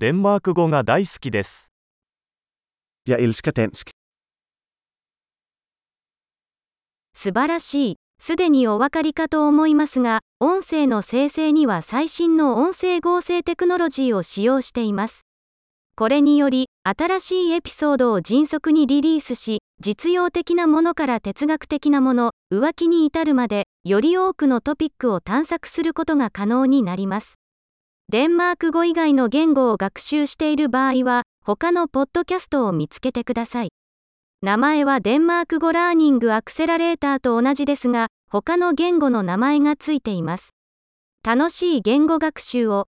デンマーク語が大好きです。Jeg elsker dansk. 素晴らしい。すでにお分かりかと思いますが、音声の生成には最新の音声合成テクノロジーを使用しています。これにより、新しいエピソードを迅速にリリースし、実用的なものから哲学的なもの、浮気に至るまで、より多くのトピックを探索することが可能になります。デンマーク語以外の言語を学習している場合は、他のポッドキャストを見つけてください。名前はデンマーク語ラーニングアクセラレーターと同じですが、他の言語の名前がついています。楽しい言語学習を。